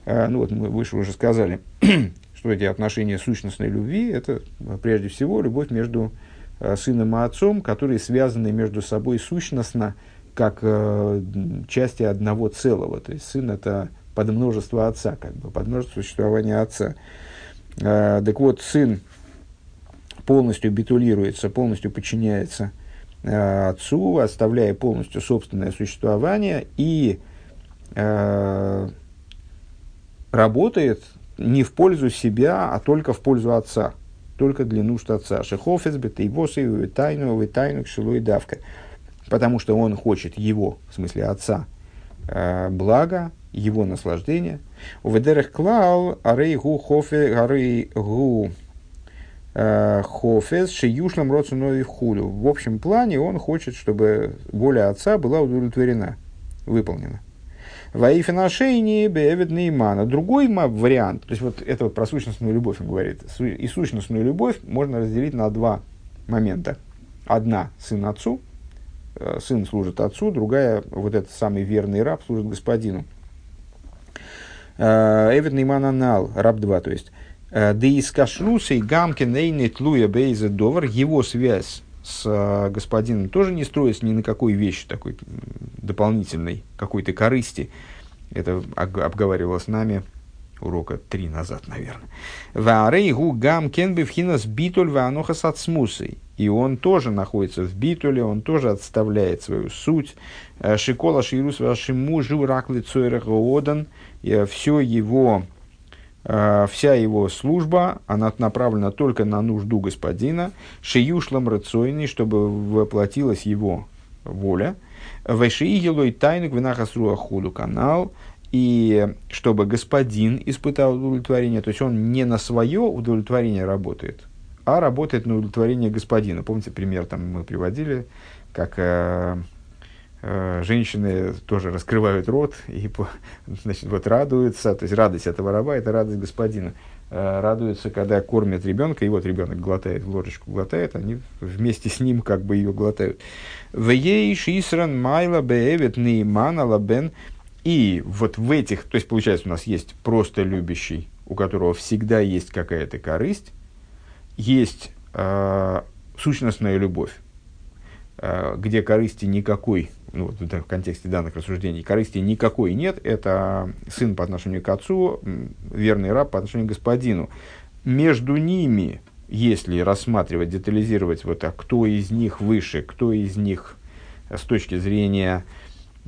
Э, ну вот мы выше уже сказали, что эти отношения сущностной любви – это прежде всего любовь между э, сыном и отцом, которые связаны между собой сущностно, как э, части одного целого. То есть сын – это подмножество отца, как бы, подмножество существования отца. Э, так вот, сын полностью битулируется, полностью подчиняется э, отцу, оставляя полностью собственное существование и э, работает не в пользу себя, а только в пользу отца, только для нужд отца. Шехофес, бетейвосы, тайну, тайну, кшилу и давка. Потому что он хочет его, в смысле отца, э, блага, его наслаждения. Ведерах клал арей гу хофе, арей гу хофес шиюшлам роцунови в хулю. В общем плане он хочет, чтобы воля отца была удовлетворена, выполнена. Ваифинашейни бевед неймана. Другой вариант, то есть вот это вот про сущностную любовь он говорит. И сущностную любовь можно разделить на два момента. Одна – сын отцу, э, сын служит отцу, другая, вот этот самый верный раб, служит господину. Э, Эвид Нейман Анал, раб 2, то есть. Э, да из кашрусей гамкин эйнет луя бейзе довар, его связь с э, господином тоже не строится ни на какой вещи такой дополнительной, какой-то корысти. Это обговаривалось с нами урока три назад, наверное. Ваарейгу гам кенбе вхинас битуль ваанохас отсмусой. И он тоже находится в битуле, он тоже отставляет свою суть. Э, Шикола ширус вашему журак лицойрах одан. Все его Э, вся его служба, она направлена только на нужду господина, шиюшлам рацойный, чтобы воплотилась его воля, вайшиигилой тайну гвинахасруа худу канал, и чтобы господин испытал удовлетворение, то есть он не на свое удовлетворение работает, а работает на удовлетворение господина. Помните, пример там мы приводили, как э, Э, женщины тоже раскрывают рот и значит, вот радуются, то есть радость этого раба – это радость господина. Э, радуются, когда кормят ребенка, и вот ребенок глотает, ложечку глотает, они вместе с ним как бы ее глотают. В ей шисран майла беевет неймана лабен. И вот в этих, то есть получается у нас есть просто любящий, у которого всегда есть какая-то корысть, есть э, сущностная любовь, э, где корысти никакой ну, вот в контексте данных рассуждений, корысти никакой нет, это сын по отношению к отцу, верный раб по отношению к господину. Между ними, если рассматривать, детализировать, вот, а кто из них выше, кто из них с точки зрения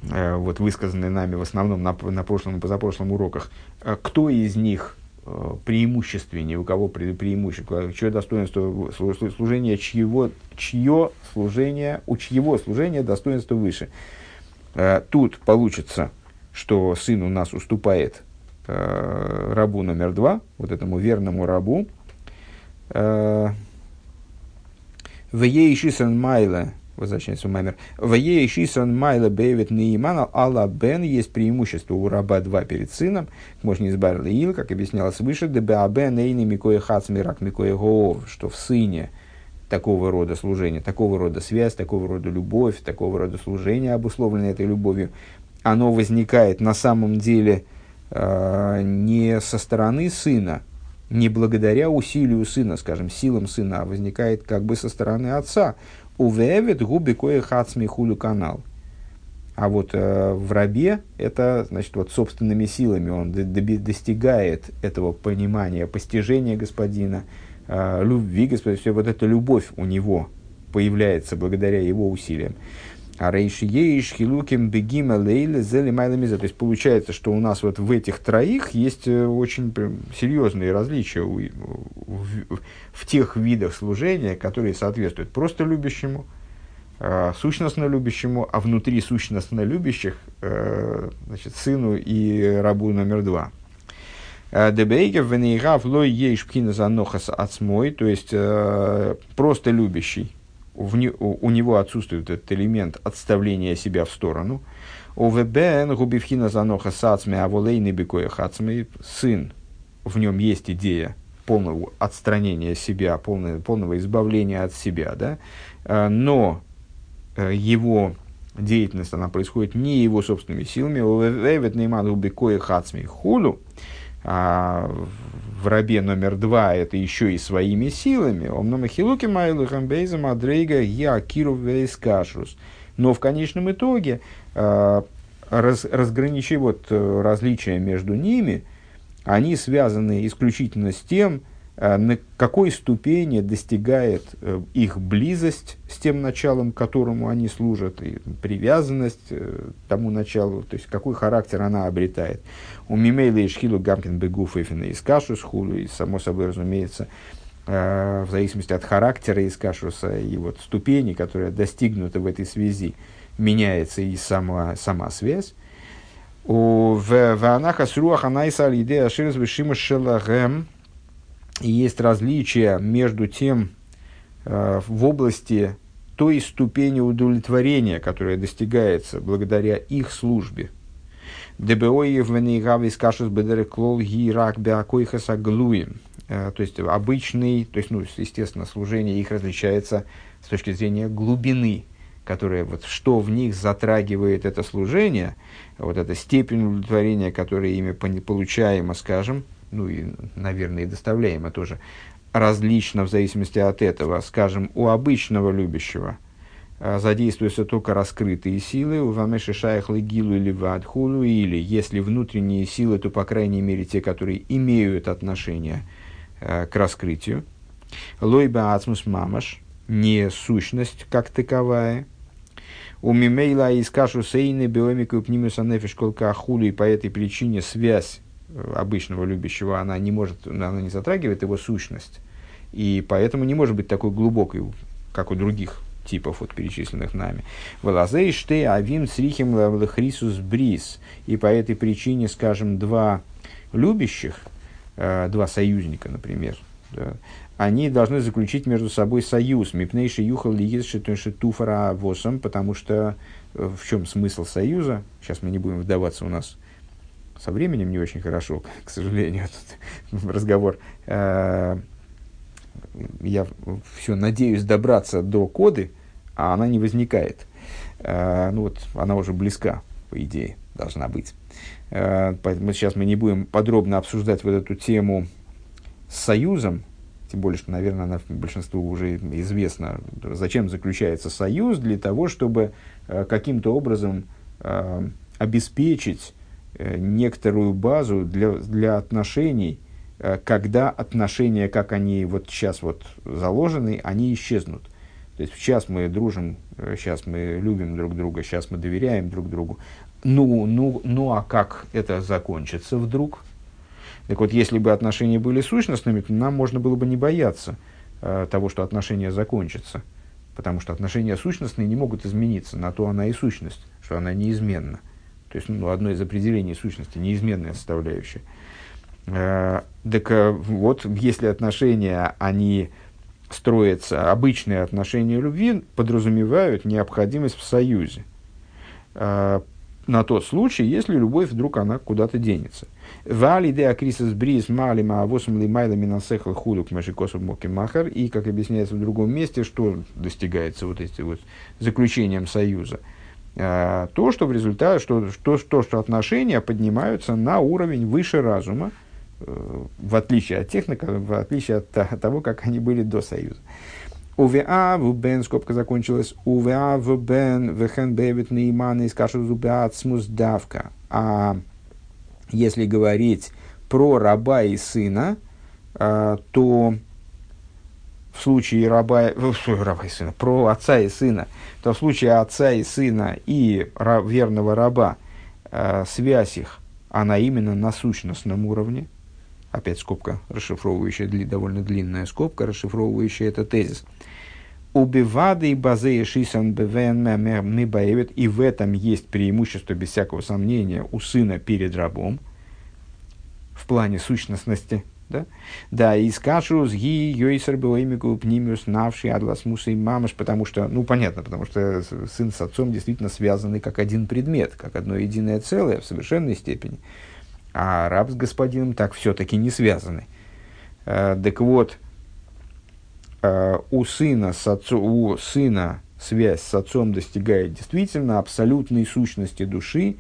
э, вот, высказанной нами в основном на, на прошлом и позапрошлом уроках, э, кто из них Э, преимущественнее, у кого пре преимущество, чье достоинство служения, чьего, чье служение, у чьего служения достоинство выше. Э, тут получится, что сын у нас уступает э, рабу номер два, вот этому верному рабу. В ей майла возвращается Маймер. В ей шисан майла бейвит неимана алла бен есть преимущество у раба два перед сыном. Можно избавил ил, как объяснялось выше, дебе абен эйни микоя хац мирак микоя гоов, что в сыне такого рода служение, такого рода связь, такого рода любовь, такого рода служение, обусловленное этой любовью, оно возникает на самом деле э, не со стороны сына, не благодаря усилию сына, скажем, силам сына, а возникает как бы со стороны отца. Увевит губи кое хацми хулю канал. А вот э, в рабе это, значит, вот собственными силами он достигает этого понимания, постижения господина, э, любви господина, все вот эта любовь у него появляется благодаря его усилиям. А рейши еиш хилуким бегима. То есть получается, что у нас вот в этих троих есть э, очень серьезные различия в, в, в тех видах служения, которые соответствуют просто любящему, э, сущностно любящему, а внутри сущностно любящих э, значит, сыну и рабу номер два. Э, Дебейгев венейгав лой ейш пхина занохас ацмой, то есть э, просто любящий в не, у, у него отсутствует этот элемент отставления себя в сторону. ОВБН губивхина заноха сацми аволейны бекоя хацми. Сын, в нем есть идея полного отстранения себя, полного, полного избавления от себя, да? А, но э, его деятельность, она происходит не его собственными силами. ОВБ нейман бекоя хацми хулу. А в рабе номер два это еще и своими силами. Омном хилуки майлы хамбейза мадрейга я киров кашрус. Но в конечном итоге э, раз, разграничи вот э, различия между ними, они связаны исключительно с тем, на какой ступени достигает э, их близость с тем началом, которому они служат, и привязанность э, тому началу, то есть какой характер она обретает. У Мимейла и Шхилу Гамкин Бегуф и из Кашус и само собой разумеется, в зависимости от характера из Кашуса и вот ступени, которая достигнута в этой связи, меняется и сама, сама связь. В Ванаха Сруах Анайса Алидея Ширс Вишима есть различия между тем э, в области той ступени удовлетворения, которая достигается благодаря их службе. ДБО кашус клол гирак э, То есть обычный, то есть, ну, естественно, служение их различается с точки зрения глубины, которая вот что в них затрагивает это служение, вот эта степень удовлетворения, которая ими получаема, скажем, ну и, наверное, и доставляемо тоже, различно в зависимости от этого. Скажем, у обычного любящего а, задействуются только раскрытые силы, у вамеши шаях легилу или вадхулу, или если внутренние силы, то, по крайней мере, те, которые имеют отношение э, к раскрытию. Лойба ацмус мамаш, не сущность как таковая. У мимейла из кашу сейны биомику пнимуса нефиш колка и по этой причине связь обычного любящего, она не может, она не затрагивает его сущность. И поэтому не может быть такой глубокой, как у других типов, вот, перечисленных нами. Валазей ште авим срихим лахрисус брис. И по этой причине, скажем, два любящих, э, два союзника, например, да, они должны заключить между собой союз. Мипнейши юхал туфара восом, потому что э, в чем смысл союза? Сейчас мы не будем вдаваться у нас со временем не очень хорошо, к сожалению, тут разговор. Э, я все надеюсь добраться до коды, а она не возникает. Э, ну вот, она уже близка, по идее, должна быть. Э, поэтому сейчас мы не будем подробно обсуждать вот эту тему с Союзом, тем более, что, наверное, она большинству уже известно, зачем заключается союз, для того, чтобы каким-то образом обеспечить некоторую базу для, для отношений, э, когда отношения, как они вот сейчас вот заложены, они исчезнут. То есть сейчас мы дружим, сейчас э, мы любим друг друга, сейчас мы доверяем друг другу. Ну, ну, ну а как это закончится вдруг? Так вот, если бы отношения были сущностными, то нам можно было бы не бояться э, того, что отношения закончатся. Потому что отношения сущностные не могут измениться, на то она и сущность, что она неизменна. То есть ну, одно из определений сущности, неизменная составляющая. Э, так э, вот, если отношения, они строятся, обычные отношения любви подразумевают необходимость в союзе. Э, на тот случай, если любовь вдруг она куда-то денется. Вали де акрисис бриз мали маавосом ли майла минасехла худук машикосов моки махар. И, как объясняется в другом месте, что достигается вот этим вот заключением союза – то, что в результате, что, что, что, что отношения поднимаются на уровень выше разума, э, в отличие от техника, в отличие от, того, как они были до Союза. УВА в Бен, скобка закончилась, УВА в Бен, Вехен Бевит Нейман из Кашу Зубиацмус Давка. А если говорить про раба и сына, э, то в случае раба, раба и сына, про отца и сына, то в случае отца и сына и верного раба э, связь их, она именно на сущностном уровне. Опять скобка, расшифровывающая, дли, довольно длинная скобка, расшифровывающая этот тезис. Убивады и базея мы боевит, и в этом есть преимущество, без всякого сомнения, у сына перед рабом, в плане сущностности – да, да и скажу с ги йойсер боимику пнимиус навший адлас муса и мамаш, потому что, ну, понятно, потому что сын с отцом действительно связаны как один предмет, как одно единое целое в совершенной степени. А раб с господином так все-таки не связаны. Э, так вот, э, у сына, с отцом, у сына связь с отцом достигает действительно абсолютной сущности души,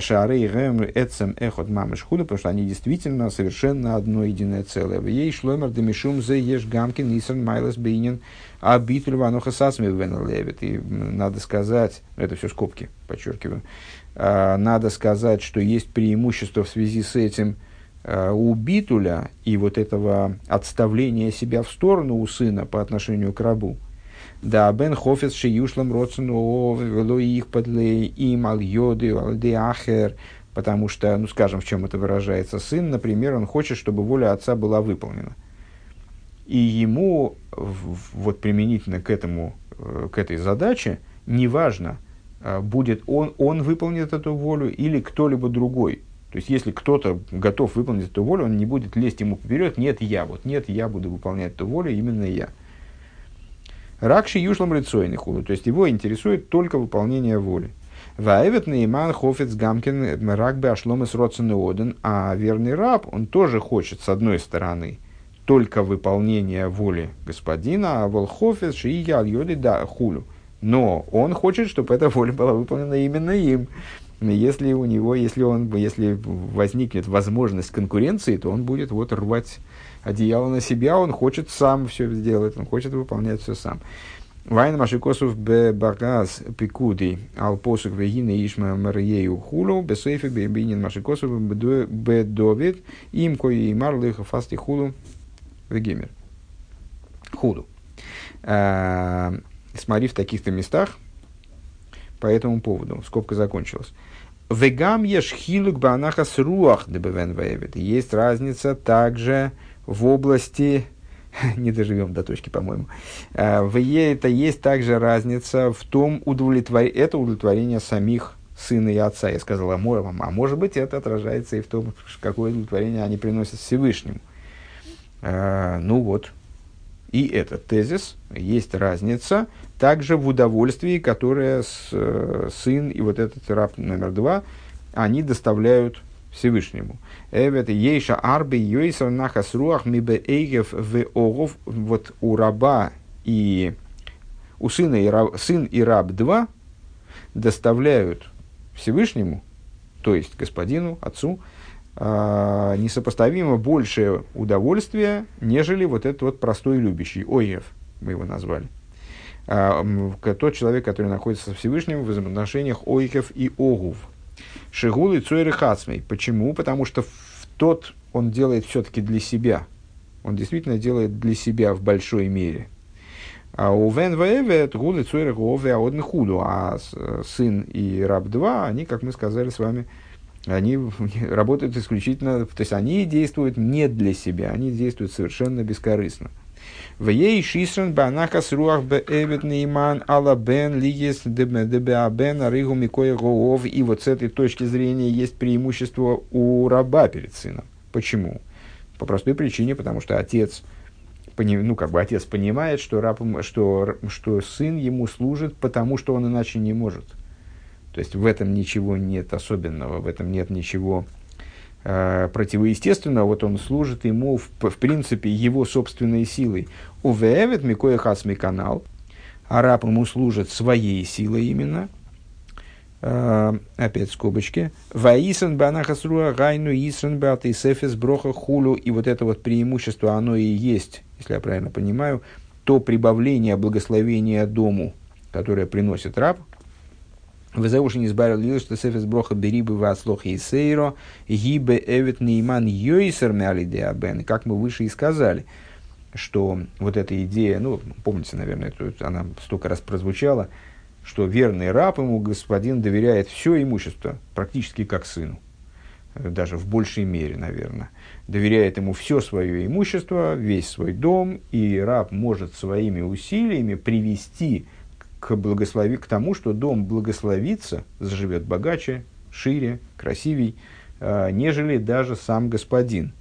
Шары Гэм Эцем Эхот Мамыш Худа, потому что они действительно совершенно одно единое целое. В ей шломер демишум зе еш гамкин нисан майлас бейнин а битуль вануха сасми левит. И надо сказать, это все скобки, подчеркиваю, надо сказать, что есть преимущество в связи с этим э, у битуля и вот этого отставления себя в сторону у сына по отношению к рабу. Да, бен хофец шиюшлам вело их подлей им ал йоды алды ахер, потому что, ну скажем, в чем это выражается, сын, например, он хочет, чтобы воля отца была выполнена. И ему вот применительно к этому, э, к этой задаче, неважно, э, будет он, он выполнит эту волю или кто-либо другой. То есть, если кто-то готов выполнить эту волю, он не будет лезть ему вперед, нет, я, вот нет, я буду выполнять эту волю, именно я. Ракши юшлам рыцойный худу, то есть его интересует только выполнение воли. Ваевет нейман хофец гамкин ракбе ашломес родсен оден, а верный раб, он тоже хочет, с одной стороны, только выполнение воли господина, а волхофец шия альоды да хулю. Но он хочет, чтобы эта воля была выполнена именно им. Если у него, если он, если возникнет возможность конкуренции, то он будет вот рвать одеяло на себя, он хочет сам все сделать, он хочет выполнять все сам. Вайн Машикосов бе багаз пикуди ал посук вегина ишма мариею хулу бесейфе бебинин Машикосов бе довид им кои марлых фасти хулу вегемер. Худу. А, смотри в таких-то местах по этому поводу. Скобка закончилась. Вегам еш хилук банаха с руах дебевен Есть разница также в области, не доживем до точки, по-моему, а, в Е это есть также разница в том, удовлетворение, это удовлетворение самих сына и отца. Я сказал, а, а может быть, это отражается и в том, какое удовлетворение они приносят Всевышнему. А, ну вот, и этот тезис, есть разница также в удовольствии, которое с, э, сын и вот этот раб номер два, они доставляют Всевышнему. Эвет ейша арби йойсер нахас руах мибе эйгев в огов. Вот у раба и у сына и раб, сын и раб два доставляют Всевышнему, то есть господину, отцу, э, несопоставимо большее удовольствие, нежели вот этот вот простой любящий, Оев, мы его назвали. Э, тот человек, который находится со Всевышним в взаимоотношениях Ойкев и Огув – Шигул и Цойры Хацмей. Почему? Потому что в тот он делает все-таки для себя. Он действительно делает для себя в большой мере. А у Вен Ваэвет и Цойры Гове Аодн Худу. А сын и раб 2, они, как мы сказали с вами, они работают исключительно, то есть они действуют не для себя, они действуют совершенно бескорыстно. В ей шисрен банахас руах бе эвет нейман ала бен лигес дебе абен аригу микоя гоов. И вот с этой точки зрения есть преимущество у раба перед сыном. Почему? По простой причине, потому что отец, ну, как бы отец понимает, что, раб, что, что сын ему служит, потому что он иначе не может. То есть в этом ничего нет особенного, в этом нет ничего противоестественного. Вот он служит ему, в, в принципе, его собственной силой. Увеевет микоя хасми канал. Араб ему служит своей силой именно. Uh, опять скобочки. Ваисан банахасруа гайну исран баты сефес броха хулу. И вот это вот преимущество, оно и есть, если я правильно понимаю, то прибавление благословения дому, которое приносит раб. Везеуши не избавил лил, что сефес броха берибы васлох и сейро, гибе эвет нейман йойсер мяли Как мы выше и сказали, что вот эта идея, ну, помните, наверное, это, она столько раз прозвучала, что верный раб ему господин доверяет все имущество, практически как сыну, даже в большей мере, наверное. Доверяет ему все свое имущество, весь свой дом, и раб может своими усилиями привести к, благослови, к тому, что дом благословится, заживет богаче, шире, красивей, э, нежели даже сам господин.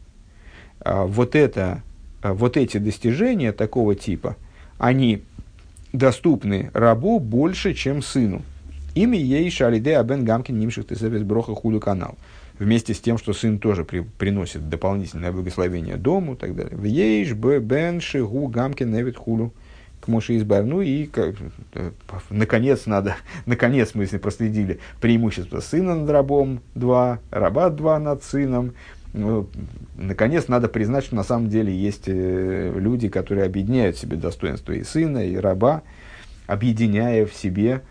Э, вот это а вот эти достижения такого типа, они доступны рабу больше, чем сыну. Ими ей шалиде абен гамкин нимших тесевес броха худу канал. Вместе с тем, что сын тоже при, приносит дополнительное благословение дому и так далее. В ейш бен шигу гамкин невит худу к Моше Избар. Ну и как, э, наконец надо, наконец мы если проследили преимущество сына над рабом два, раба два над сыном, ну, наконец, надо признать, что на самом деле есть э, люди, которые объединяют в себе достоинство и сына, и раба, объединяя в себе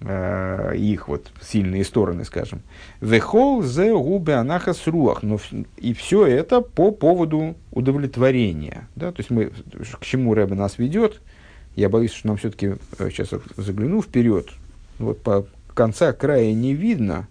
э, их вот сильные стороны, скажем. Вехол зе губе анахас руах. Но и все это по поводу удовлетворения. Да? То есть мы, к чему Рэбе нас ведет, я боюсь, что нам все-таки, сейчас э, загляну вперед, вот по конца края не видно,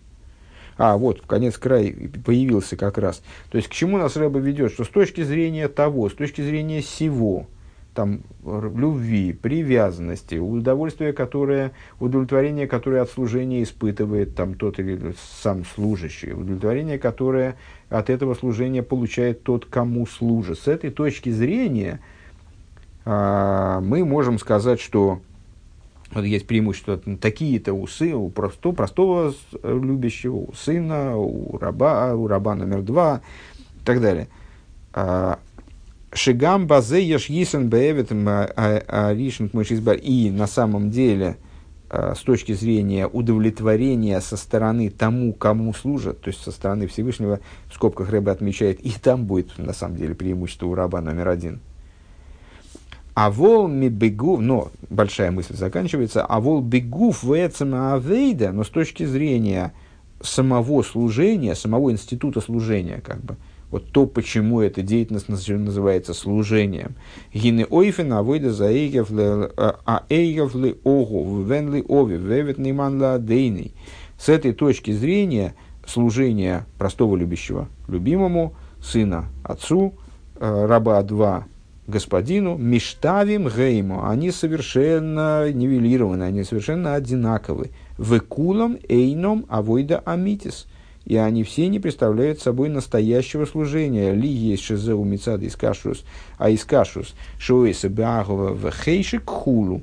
а, вот, конец край появился как раз. То есть, к чему нас Рэба ведет? Что с точки зрения того, с точки зрения всего, там, любви, привязанности, удовольствия, которое, удовлетворение, которое от служения испытывает там, тот или сам служащий, удовлетворение, которое от этого служения получает тот, кому служит. С этой точки зрения мы можем сказать, что вот есть преимущества такие-то у сына, у простого, простого любящего, у сына, у раба, у раба номер два и так далее. А, Шигам базе еш йисен беевет аришн мышизбар. И на самом деле, а, с точки зрения удовлетворения со стороны тому, кому служат, то есть со стороны Всевышнего, в скобках Рэбе отмечает, и там будет на самом деле преимущество у раба номер один – а вол ми бегув, но большая мысль заканчивается, а вол бегув в авейда, но с точки зрения самого служения, самого института служения, как бы, вот то, почему эта деятельность называется служением. Гины ойфен авойда за а эйгев ли огу, вен ли ови, вевет нейман ла дейный. С этой точки зрения служение простого любящего любимому, сына отцу, э, раба два господину Миштавим Гейму. Они совершенно нивелированы, они совершенно одинаковы. Векулам Эйном Авойда Амитис. И они все не представляют собой настоящего служения. Ли есть шизеу мицад искашус, а искашус шоэса беагова в хейшик хулу.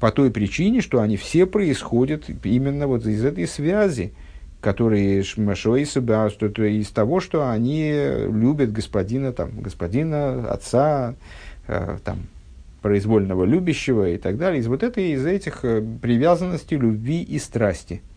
По той причине, что они все происходят именно вот из этой связи которые шмашой себя, что то из того, что они любят господина, там, господина, отца, э, там, произвольного любящего и так далее. Из вот этой, из этих э, привязанностей, любви и страсти –